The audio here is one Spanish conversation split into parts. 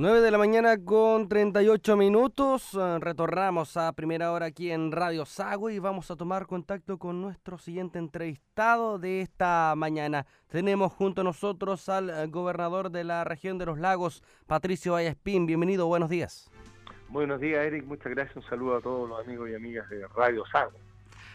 9 de la mañana con 38 minutos. Eh, retornamos a primera hora aquí en Radio Sago y vamos a tomar contacto con nuestro siguiente entrevistado de esta mañana. Tenemos junto a nosotros al eh, gobernador de la región de los lagos, Patricio Vallespín. Bienvenido, buenos días. Buenos días, Eric. Muchas gracias. Un saludo a todos los amigos y amigas de Radio Sago.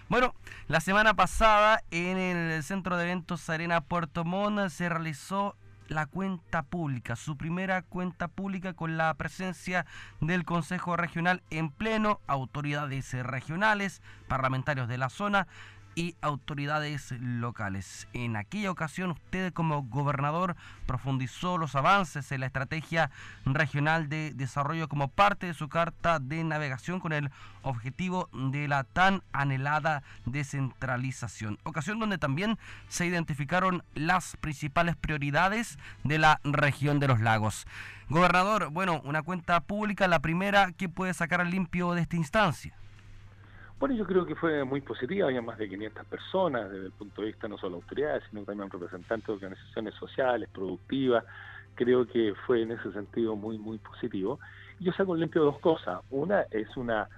Bueno, la semana pasada en el Centro de Eventos Arena Puerto Montt se realizó la cuenta pública, su primera cuenta pública con la presencia del Consejo Regional en pleno, autoridades regionales, parlamentarios de la zona, y autoridades locales. En aquella ocasión usted como gobernador profundizó los avances en la estrategia regional de desarrollo como parte de su carta de navegación con el objetivo de la tan anhelada descentralización. Ocasión donde también se identificaron las principales prioridades de la región de los lagos. Gobernador, bueno, una cuenta pública, la primera que puede sacar al limpio de esta instancia. Bueno, yo creo que fue muy positiva, había más de 500 personas desde el punto de vista no solo de autoridades, sino también representantes de organizaciones sociales, productivas. Creo que fue en ese sentido muy, muy positivo. Y yo saco limpio dos cosas. Una es una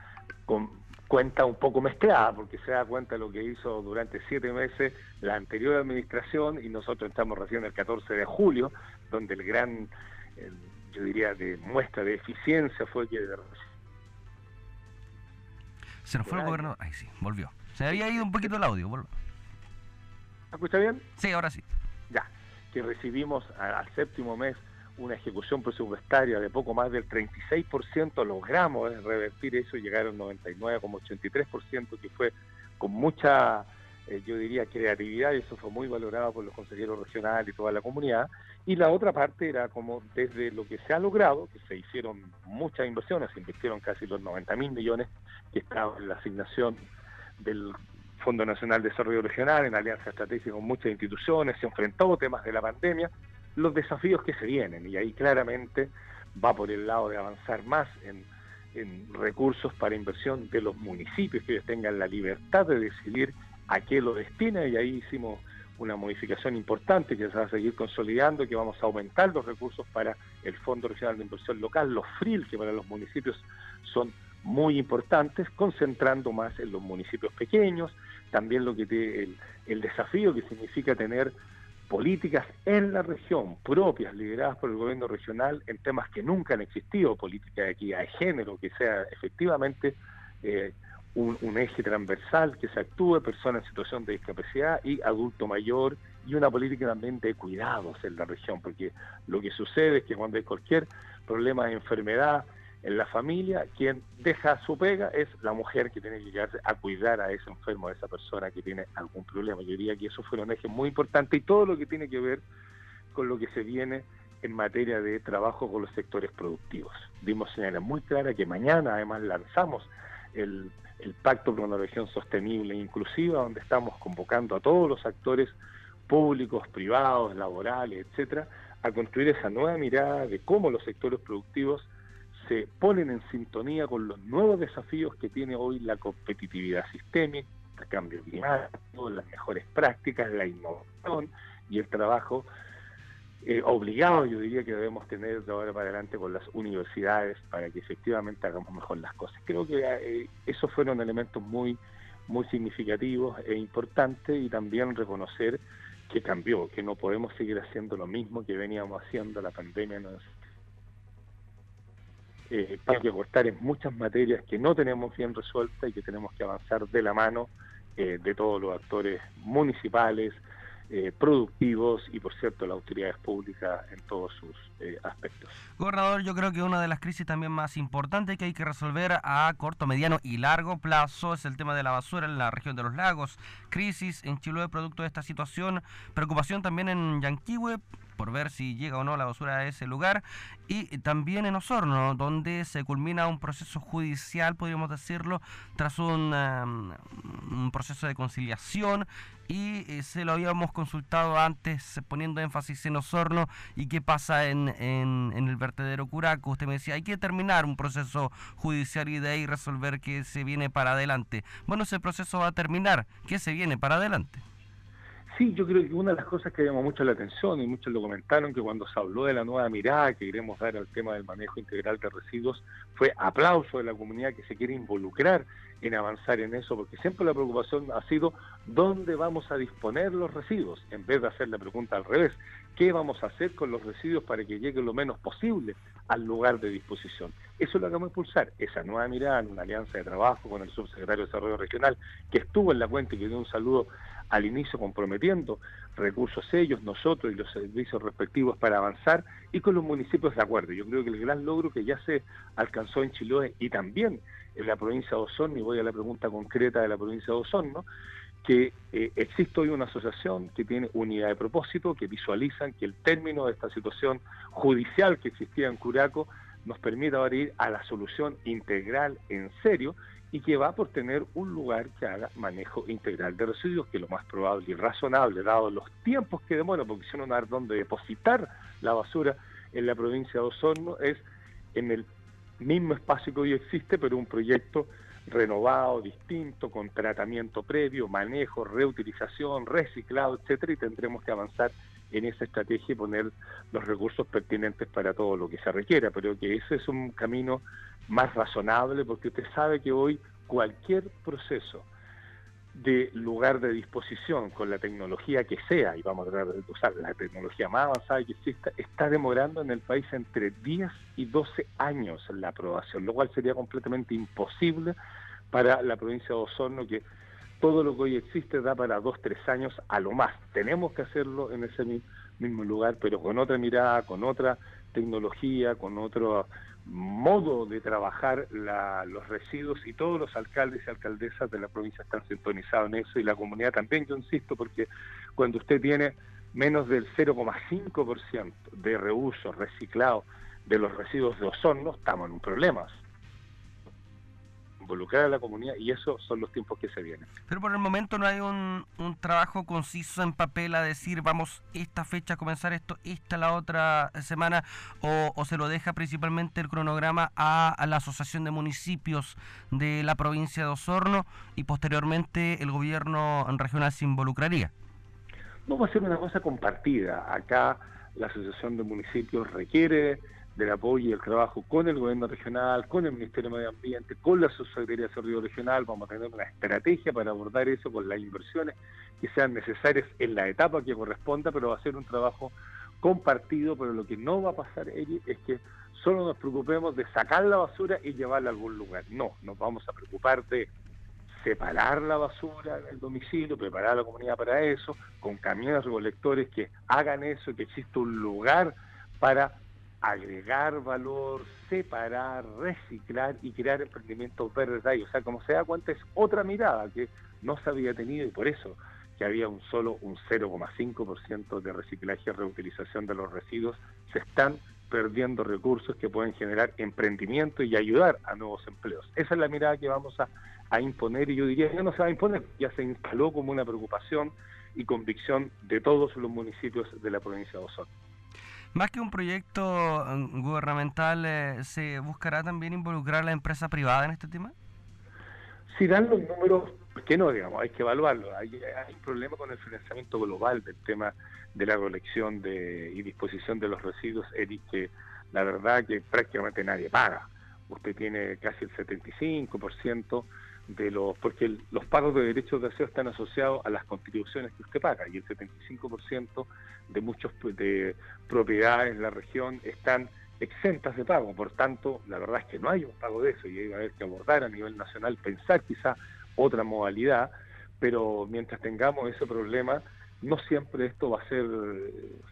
cuenta un poco mezclada, porque se da cuenta de lo que hizo durante siete meses la anterior administración y nosotros estamos recién el 14 de julio, donde el gran, yo diría, de muestra de eficiencia fue que se nos fue el gobernador. Ahí sí, volvió. Se había ido un poquito el audio. ¿Me escucha bien? Sí, ahora sí. Ya, que recibimos al séptimo mes una ejecución presupuestaria de poco más del 36%, logramos revertir eso y llegar al 99,83%, que fue con mucha, eh, yo diría, creatividad, y eso fue muy valorado por los consejeros regionales y toda la comunidad. Y la otra parte era como desde lo que se ha logrado, que se hicieron muchas inversiones, se invirtieron casi los 90 mil millones que estaba en la asignación del Fondo Nacional de Desarrollo Regional, en alianza estratégica con muchas instituciones, se enfrentó temas de la pandemia, los desafíos que se vienen, y ahí claramente va por el lado de avanzar más en recursos para inversión de los municipios, que ellos tengan la libertad de decidir a qué lo destina, y ahí hicimos una modificación importante que se va a seguir consolidando, que vamos a aumentar los recursos para el Fondo Regional de Inversión Local, los FRIL, que para los municipios son muy importantes, concentrando más en los municipios pequeños, también lo que el, desafío que significa tener políticas en la región propias, lideradas por el gobierno regional, en temas que nunca han existido, política de equidad de género, que sea efectivamente eh, un, eje transversal que se actúe, personas en situación de discapacidad y adulto mayor, y una política también de cuidados en la región, porque lo que sucede es que cuando hay cualquier problema de enfermedad en la familia, quien deja su pega es la mujer que tiene que quedarse a cuidar a ese enfermo, a esa persona que tiene algún problema. Yo diría que eso fue un eje muy importante y todo lo que tiene que ver con lo que se viene en materia de trabajo con los sectores productivos. Dimos señales muy claras que mañana además lanzamos el Pacto por una Región Sostenible e Inclusiva, donde estamos convocando a todos los actores públicos, privados, laborales, etcétera, a construir esa nueva mirada de cómo los sectores productivos se ponen en sintonía con los nuevos desafíos que tiene hoy la competitividad sistémica, el cambio climático, las mejores prácticas, la innovación y el trabajo eh, obligado, yo diría que debemos tener de ahora para adelante con las universidades para que efectivamente hagamos mejor las cosas. Creo que eh, esos fueron elementos muy, muy significativos e importantes y también reconocer que cambió, que no podemos seguir haciendo lo mismo que veníamos haciendo, la pandemia nos eh, hay que cortar en muchas materias que no tenemos bien resueltas y que tenemos que avanzar de la mano eh, de todos los actores municipales, eh, productivos y, por cierto, las autoridades públicas en todos sus eh, aspectos. Gobernador, yo creo que una de las crisis también más importantes que hay que resolver a corto, mediano y largo plazo es el tema de la basura en la región de los lagos. Crisis en Chiloé producto de esta situación, preocupación también en Yanquihue por ver si llega o no la basura a ese lugar. Y también en Osorno, donde se culmina un proceso judicial, podríamos decirlo, tras un, um, proceso de conciliación. Y eh, se lo habíamos consultado antes, poniendo énfasis en Osorno y qué pasa en, en, en, el vertedero Curaco. Usted me decía, hay que terminar un proceso judicial y de ahí resolver qué se viene para adelante. Bueno, ese proceso va a terminar. ¿Qué se viene para adelante? Sí, yo creo que una de las cosas que llamó mucho la atención y muchos lo comentaron que cuando se habló de la nueva mirada que queremos dar al tema del manejo integral de residuos fue aplauso de la comunidad que se quiere involucrar en avanzar en eso, porque siempre la preocupación ha sido dónde vamos a disponer los residuos, en vez de hacer la pregunta al revés, ¿qué vamos a hacer con los residuos para que lleguen lo menos posible al lugar de disposición? Eso es lo vamos a impulsar, esa nueva mirada en una alianza de trabajo con el subsecretario de Desarrollo Regional, que estuvo en la cuenta y que dio un saludo al inicio comprometiendo recursos ellos, nosotros y los servicios respectivos para avanzar y con los municipios de acuerdo. Yo creo que el gran logro que ya se alcanzó en Chiloé y también en la provincia de Osorno, y voy a la pregunta concreta de la provincia de Osorno, que eh, existe hoy una asociación que tiene unidad de propósito, que visualizan que el término de esta situación judicial que existía en Curaco nos permita ahora ir a la solución integral en serio y que va por tener un lugar que haga manejo integral de residuos, que es lo más probable y razonable, dado los tiempos que demora, porque si no hay donde depositar la basura en la provincia de Osorno, es en el mismo espacio que hoy existe, pero un proyecto renovado, distinto, con tratamiento previo, manejo, reutilización, reciclado, etcétera, y tendremos que avanzar en esa estrategia y poner los recursos pertinentes para todo lo que se requiera, pero que ese es un camino más razonable, porque usted sabe que hoy cualquier proceso de lugar de disposición con la tecnología que sea, y vamos a tratar de usar la tecnología más avanzada que exista, está demorando en el país entre 10 y 12 años la aprobación, lo cual sería completamente imposible para la provincia de Osorno, que todo lo que hoy existe da para 2, 3 años a lo más. Tenemos que hacerlo en ese mismo lugar, pero con otra mirada, con otra tecnología, con otro modo de trabajar los residuos y todos los alcaldes y alcaldesas de la provincia están sintonizados en eso y la comunidad también, yo insisto, porque cuando usted tiene menos del 0,5% de reuso reciclado de los residuos de ozono, estamos en un problema involucrar a la comunidad y esos son los tiempos que se vienen. Pero por el momento no hay un, trabajo conciso en papel a decir vamos esta fecha a comenzar esto, esta la otra semana o, se lo deja principalmente el cronograma a, la Asociación de Municipios de la provincia de Osorno y posteriormente el gobierno regional se involucraría. No va a ser una cosa compartida. Acá la Asociación de Municipios requiere del apoyo y el trabajo con el gobierno regional, con el Ministerio de Medio Ambiente, con la Subsecretaría de Desarrollo Regional, vamos a tener una estrategia para abordar eso con las inversiones que sean necesarias en la etapa que corresponda, pero va a ser un trabajo compartido, pero lo que no va a pasar, es que solo nos preocupemos de sacar la basura y llevarla a algún lugar. No, nos vamos a preocupar de separar la basura del domicilio, preparar a la comunidad para eso, con camiones recolectores que hagan eso, que exista un lugar para agregar valor, separar, reciclar y crear emprendimientos verdes ahí. O sea, como se da cuenta, es otra mirada que no se había tenido y por eso que había un solo un 0,5% de reciclaje y reutilización de los residuos, se están perdiendo recursos que pueden generar emprendimiento y ayudar a nuevos empleos. Esa es la mirada que vamos a, imponer y yo diría que no se va a imponer, ya se instaló como una preocupación y convicción de todos los municipios de la provincia de Osorno. Más que un proyecto mm, gubernamental, eh, ¿se buscará también involucrar a la empresa privada en este tema? Si dan los números, ¿por qué no? Digamos, hay que evaluarlo. Hay, un problema con el financiamiento global del tema de la colección de, y disposición de los residuos, Eric, que la verdad que prácticamente nadie paga. Usted tiene casi el 75% de los, porque los pagos de derechos de aseo están asociados a las contribuciones que usted paga y el 75% de muchas de propiedades en la región están exentas de pago, por tanto, la verdad es que no hay un pago de eso y hay que que abordar a nivel nacional, pensar quizá otra modalidad, pero mientras tengamos ese problema, no siempre esto va a ser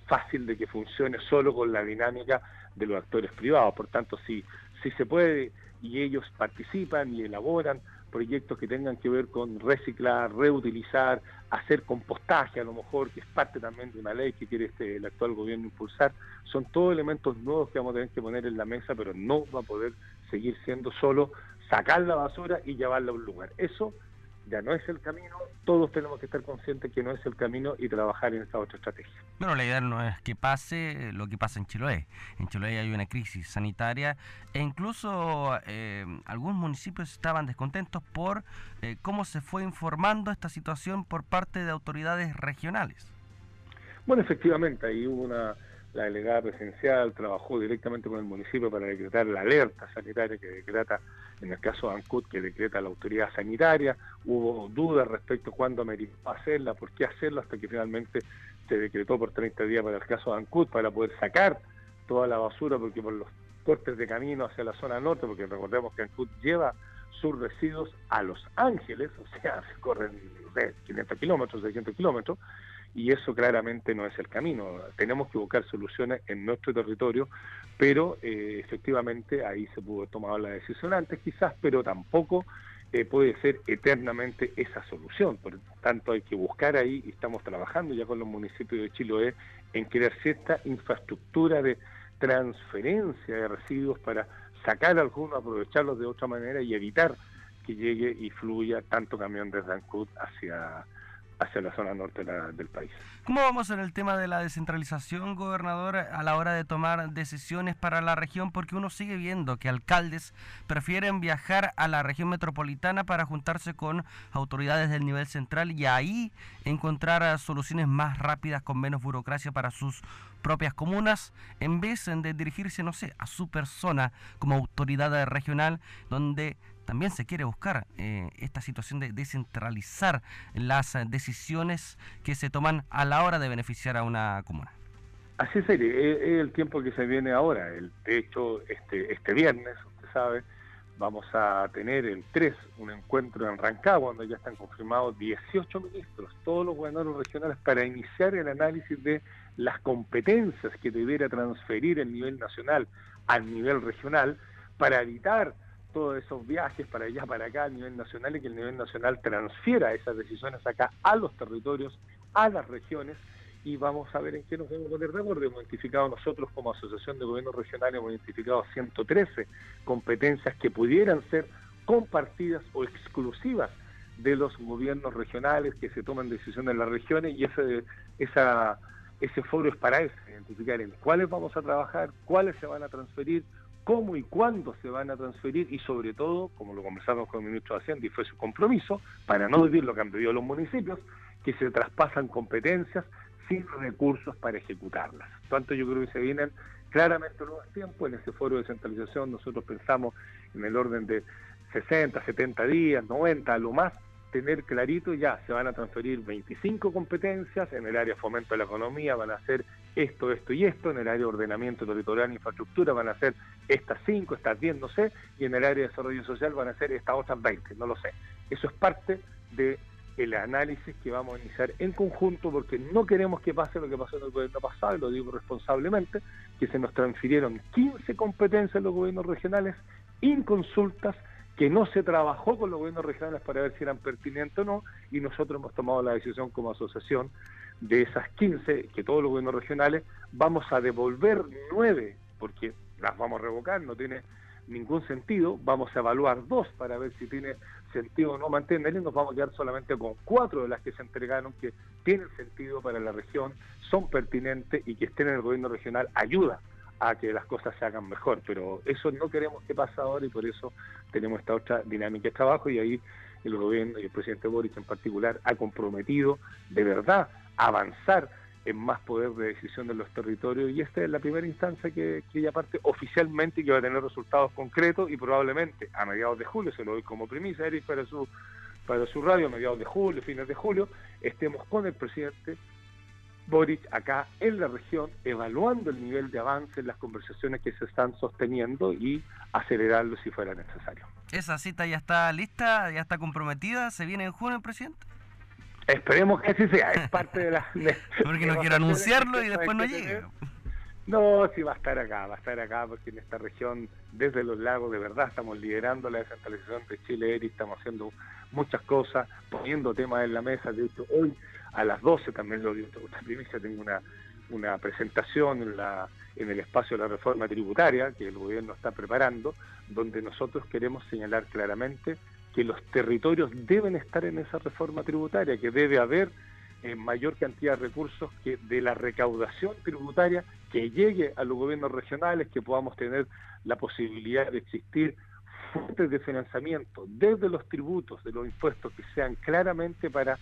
fácil de que funcione solo con la dinámica de los actores privados, por tanto, si, si se puede y ellos participan y elaboran proyectos que tengan que ver con reciclar, reutilizar, hacer compostaje a lo mejor, que es parte también de una ley que quiere este, el actual gobierno impulsar, son todos elementos nuevos que vamos a tener que poner en la mesa, pero no va a poder seguir siendo solo sacar la basura y llevarla a un lugar. Eso ya no es el camino, todos tenemos que estar conscientes que no es el camino y trabajar en esa otra estrategia. Bueno, la idea no es que pase lo que pasa en Chiloé. En Chiloé hay una crisis sanitaria e incluso eh, algunos municipios estaban descontentos por eh, cómo se fue informando esta situación por parte de autoridades regionales. Bueno, efectivamente, ahí hubo una la delegada presidencial trabajó directamente con el municipio para decretar la alerta sanitaria que decreta, en el caso de Ancut, que decreta la autoridad sanitaria. Hubo dudas respecto a cuándo ameritó hacerla, por qué hacerla, hasta que finalmente se decretó por 30 días para el caso de Ancut, para poder sacar toda la basura, porque por los cortes de camino hacia la zona norte, porque recordemos que Ancut lleva sus residuos a Los Ángeles, o sea, se corren 500 kilómetros, 600 kilómetros, y eso claramente no es el camino. Tenemos que buscar soluciones en nuestro territorio, pero eh, efectivamente ahí se pudo tomar la decisión antes quizás, pero tampoco eh, puede ser eternamente esa solución. Por tanto, hay que buscar ahí, y estamos trabajando ya con los municipios de Chiloé, en crear cierta infraestructura de transferencia de residuos para sacar algunos, aprovecharlos de otra manera y evitar que llegue y fluya tanto camión desde Ancud hacia hacia la zona norte del país. ¿Cómo vamos en el tema de la descentralización, gobernador, a la hora de tomar decisiones para la región? Porque uno sigue viendo que alcaldes prefieren viajar a la región metropolitana para juntarse con autoridades del nivel central y ahí encontrar soluciones más rápidas con menos burocracia para sus propias comunas, en vez de dirigirse, no sé, a su persona como autoridad regional, donde también se quiere buscar eh, esta situación de descentralizar las decisiones que se toman a la hora de beneficiar a una comuna. Así es, es el tiempo que se viene ahora. De hecho, este, este viernes, usted sabe, vamos a tener el 3 un encuentro en Rancagua, donde ya están confirmados 18 ministros, todos los gobernadores regionales, para iniciar el análisis de las competencias que debiera transferir el nivel nacional al nivel regional para evitar todos esos viajes para allá, para acá a nivel nacional y que el nivel nacional transfiera esas decisiones acá a los territorios, a las regiones y vamos a ver en qué nos a poner de acuerdo. Hemos identificado nosotros como Asociación de Gobiernos Regionales, hemos identificado 113 competencias que pudieran ser compartidas o exclusivas de los gobiernos regionales que se toman decisiones en las regiones y ese, esa, ese foro es para eso, identificar en cuáles vamos a trabajar, cuáles se van a transferir, cómo y cuándo se van a transferir y sobre todo, como lo conversamos con el ministro de Hacienda y fue su compromiso, para no vivir lo que han pedido los municipios, que se traspasan competencias sin recursos para ejecutarlas. Tanto yo creo que se vienen claramente nuevos tiempos en ese foro de centralización, nosotros pensamos en el orden de 60, 70 días, 90, a lo más, tener clarito ya, se van a transferir 25 competencias, en el área fomento de la economía van a ser esto, esto y esto, en el área de ordenamiento territorial e infraestructura van a ser estas 5, estas 10, no sé, y en el área de desarrollo social van a ser estas otras 20, no lo sé. Eso es parte de el análisis que vamos a iniciar en conjunto porque no queremos que pase lo que pasó en el gobierno pasado, y lo digo responsablemente, que se nos transfirieron 15 competencias en los gobiernos regionales, inconsultas, que no se trabajó con los gobiernos regionales para ver si eran pertinentes o no, y nosotros hemos tomado la decisión como asociación de esas 15, que todos los gobiernos regionales, vamos a devolver 9, porque las vamos a revocar, no tiene ningún sentido, vamos a evaluar dos para ver si tiene sentido o no mantenerlas y nos vamos a quedar solamente con cuatro de las que se entregaron que tienen sentido para la región, son pertinentes y que estén en el gobierno regional ayuda a que las cosas se hagan mejor, pero eso no queremos que pase ahora y por eso tenemos esta otra dinámica de trabajo y ahí el gobierno y el presidente Boris en particular ha comprometido de verdad avanzar en más poder de decisión de los territorios y esta es la primera instancia que, que ella parte oficialmente y que va a tener resultados concretos y probablemente a mediados de julio, se lo doy como premisa, Eric, para su, para su radio, a mediados de julio, fines de julio, estemos con el presidente Boric acá en la región, evaluando el nivel de avance en las conversaciones que se están sosteniendo y acelerarlo si fuera necesario. ¿Esa cita ya está lista, ya está comprometida? ¿Se viene en junio, presidente? Esperemos que así sea, es parte de la... porque no quiero anunciarlo y después no llegue. No, sí va a estar acá, va a estar acá porque en esta región, desde los lagos, de verdad estamos liderando la descentralización de Chile, y estamos haciendo muchas cosas, poniendo temas en la mesa. De hecho, hoy a las 12 también lo dio otra primicia, tengo una, una presentación en, la, en el espacio de la reforma tributaria que el gobierno está preparando, donde nosotros queremos señalar claramente que los territorios deben estar en esa reforma tributaria, que debe haber eh, mayor cantidad de recursos que de la recaudación tributaria que llegue a los gobiernos regionales, que podamos tener la posibilidad de existir fuentes de financiamiento desde los tributos, de los impuestos que sean claramente para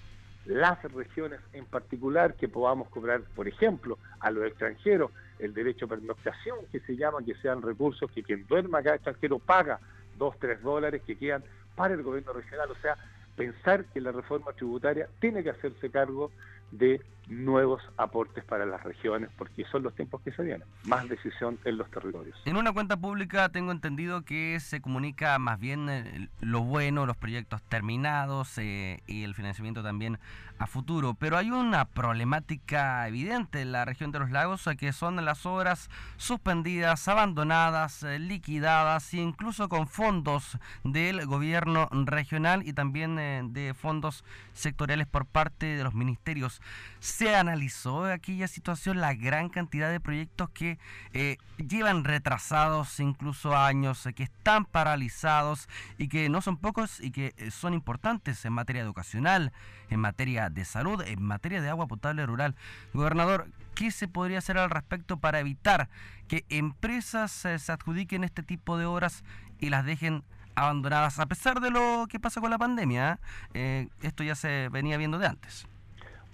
las regiones en particular, que podamos cobrar, por ejemplo, a los extranjeros el derecho a pernoctación, que se llama, que sean recursos que quien duerma acá extranjero paga dos, tres dólares que quedan para el gobierno regional. O sea, pensar que la reforma tributaria tiene que hacerse cargo de nuevos aportes para las regiones, porque son los tiempos que se vienen, más decisión en los territorios. En una cuenta pública tengo entendido que se comunica más bien eh, lo bueno, los proyectos terminados eh, y el financiamiento también a futuro, pero hay una problemática evidente en la región de los lagos, eh, que son las obras suspendidas, abandonadas, liquidadas, e incluso con fondos del gobierno regional y también de fondos sectoriales por parte de los ministerios. Se analizó aquella situación la gran cantidad de proyectos que eh, llevan retrasados incluso años, eh, que están paralizados y que no son pocos y que eh, son importantes en materia educacional, en materia de salud, en materia de agua potable rural. Gobernador, ¿qué se podría hacer al respecto para evitar que empresas se adjudiquen este tipo de obras y las dejen abandonadas a pesar de lo que pasa con la pandemia? esto ya se venía viendo de antes.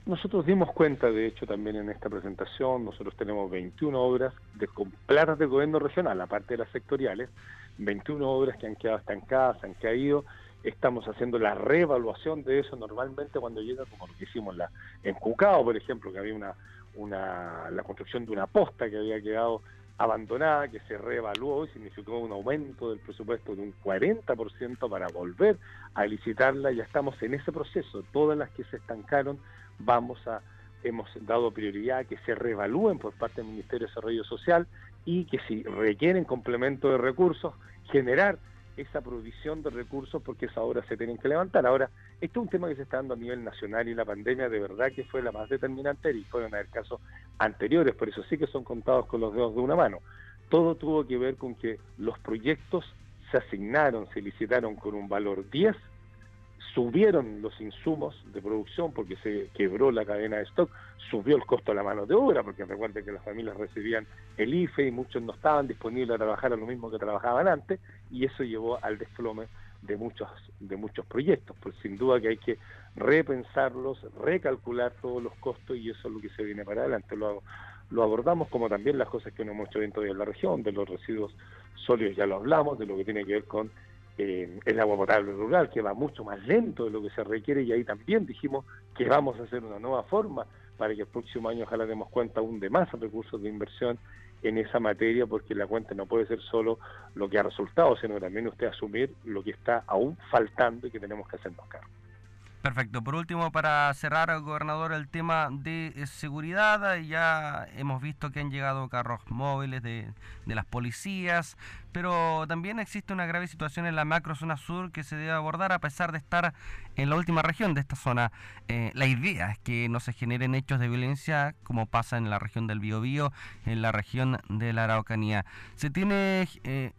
Nosotros dimos cuenta, de hecho, también en esta presentación, nosotros tenemos 21 obras de claras del gobierno regional, aparte de las sectoriales, 21 obras que han quedado estancadas, han caído, estamos haciendo la reevaluación de eso normalmente cuando llega, como lo que hicimos en Cucao, por ejemplo, que había una, una, la construcción de una posta que había quedado abandonada, que se reevaluó y significó un aumento del presupuesto de un 40% para volver a licitarla, ya estamos en ese proceso, todas las que se estancaron vamos a, hemos dado prioridad a que se reevalúen por parte del Ministerio de Desarrollo Social y que si requieren complemento de recursos, generar esa provisión de recursos porque esas obras se tienen que levantar. Ahora, esto es un tema que se está dando a nivel nacional y la pandemia de verdad que fue la más determinante y fueron a haber casos anteriores, por eso sí que son contados con los dedos de una mano. Todo tuvo que ver con que los proyectos se asignaron, se licitaron con un valor 10 subieron los insumos de producción porque se quebró la cadena de stock, subió el costo de la mano de obra, porque recuerden que las familias recibían el IFE y muchos no estaban disponibles a trabajar a lo mismo que trabajaban antes, y eso llevó al desplome de muchos, de muchos proyectos. Pues sin duda que hay que repensarlos, recalcular todos los costos y eso es lo que se viene para adelante. Lo, lo abordamos como también las cosas que no hemos hecho dentro de la región, de los residuos sólidos ya lo hablamos, de lo que tiene que ver con eh, el agua potable rural, que va mucho más lento de lo que se requiere, y ahí también dijimos que vamos a hacer una nueva forma para que el próximo año ojalá demos cuenta aún de más recursos de inversión en esa materia, porque la cuenta no puede ser solo lo que ha resultado, sino también usted asumir lo que está aún faltando y que tenemos que hacernos cargo. Perfecto. Por último, para cerrar, gobernador, el tema de eh, seguridad. Ya hemos visto que han llegado carros móviles de, las policías, pero también existe una grave situación en la macro zona sur que se debe abordar a pesar de estar en la última región de esta zona. Eh, la idea es que no se generen hechos de violencia como pasa en la región del Biobío, en la región de la Araucanía. ¿Se tiene eh,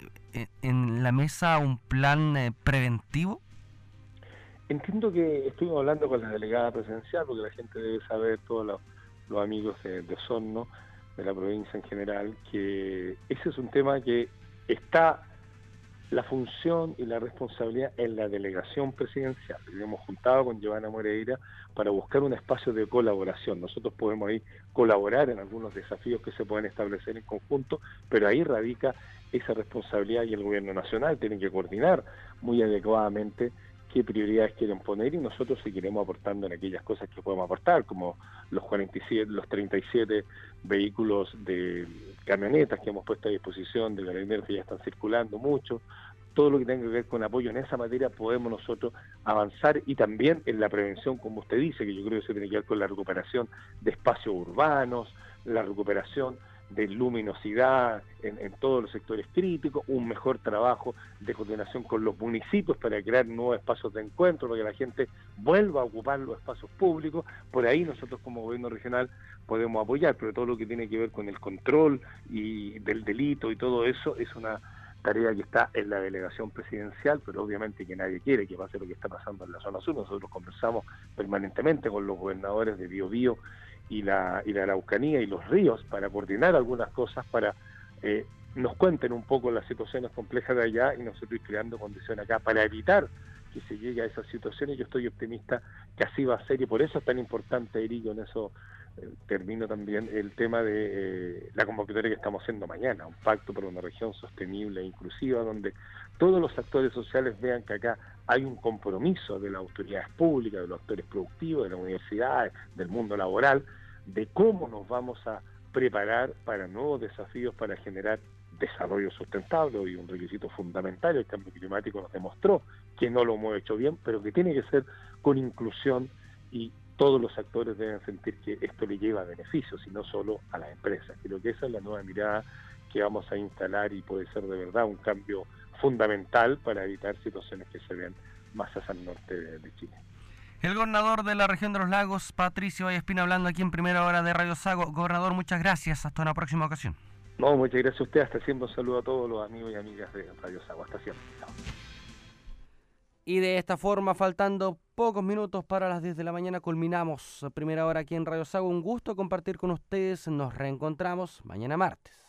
en la mesa un plan preventivo? Entiendo que estuvimos hablando con la delegada presidencial, porque la gente debe saber, todos los, amigos de, de de la provincia en general, que ese es un tema que está la función y la responsabilidad en la delegación presidencial. Hemos juntado con Giovanna Moreira para buscar un espacio de colaboración. Nosotros podemos ahí colaborar en algunos desafíos que se pueden establecer en conjunto, pero ahí radica esa responsabilidad y el gobierno nacional tiene que coordinar muy adecuadamente qué prioridades quieren poner y nosotros seguiremos aportando en aquellas cosas que podemos aportar, como los 47, los 37 vehículos de camionetas que hemos puesto a disposición de carabineros que ya están circulando mucho, todo lo que tenga que ver con apoyo en esa materia podemos nosotros avanzar y también en la prevención, como usted dice, que yo creo que se tiene que ver con la recuperación de espacios urbanos, la recuperación de luminosidad en, todos los sectores críticos, un mejor trabajo de coordinación con los municipios para crear nuevos espacios de encuentro, para que la gente vuelva a ocupar los espacios públicos. Por ahí nosotros como gobierno regional podemos apoyar, pero todo lo que tiene que ver con el control y del delito y todo eso es una tarea que está en la delegación presidencial, pero obviamente que nadie quiere que pase lo que está pasando en la zona sur. Nosotros conversamos permanentemente con los gobernadores de Biobío y la, y la Araucanía y los ríos para coordinar algunas cosas, para eh, nos cuenten un poco las situaciones complejas de allá y nosotros ir creando condiciones acá para evitar que se llegue a esas situaciones. Yo estoy optimista que así va a ser y por eso es tan importante, Eric, en eso eh, termino también el tema de eh, la convocatoria que estamos haciendo mañana, un pacto por una región sostenible e inclusiva, donde todos los actores sociales vean que acá hay un compromiso de las autoridades públicas, de los actores productivos, de las universidades, del mundo laboral, de cómo nos vamos a preparar para nuevos desafíos para generar desarrollo sustentable y un requisito fundamental. El cambio climático nos demostró que no lo hemos hecho bien, pero que tiene que ser con inclusión y todos los actores deben sentir que esto le lleva beneficios y no solo a las empresas. Creo que esa es la nueva mirada que vamos a instalar y puede ser de verdad un cambio fundamental para evitar situaciones que se ven más hacia el norte de, Chile. El gobernador de la región de los lagos, Patricio Vallespina, hablando aquí en primera hora de Radio Sago. Gobernador, muchas gracias. Hasta una próxima ocasión. No, muchas gracias a usted. Hasta siempre un saludo a todos los amigos y amigas de Radio Sago. Hasta siempre. Y de esta forma, faltando pocos minutos para las 10 de la mañana, culminamos primera hora aquí en Radio Sago. Un gusto compartir con ustedes. Nos reencontramos mañana martes.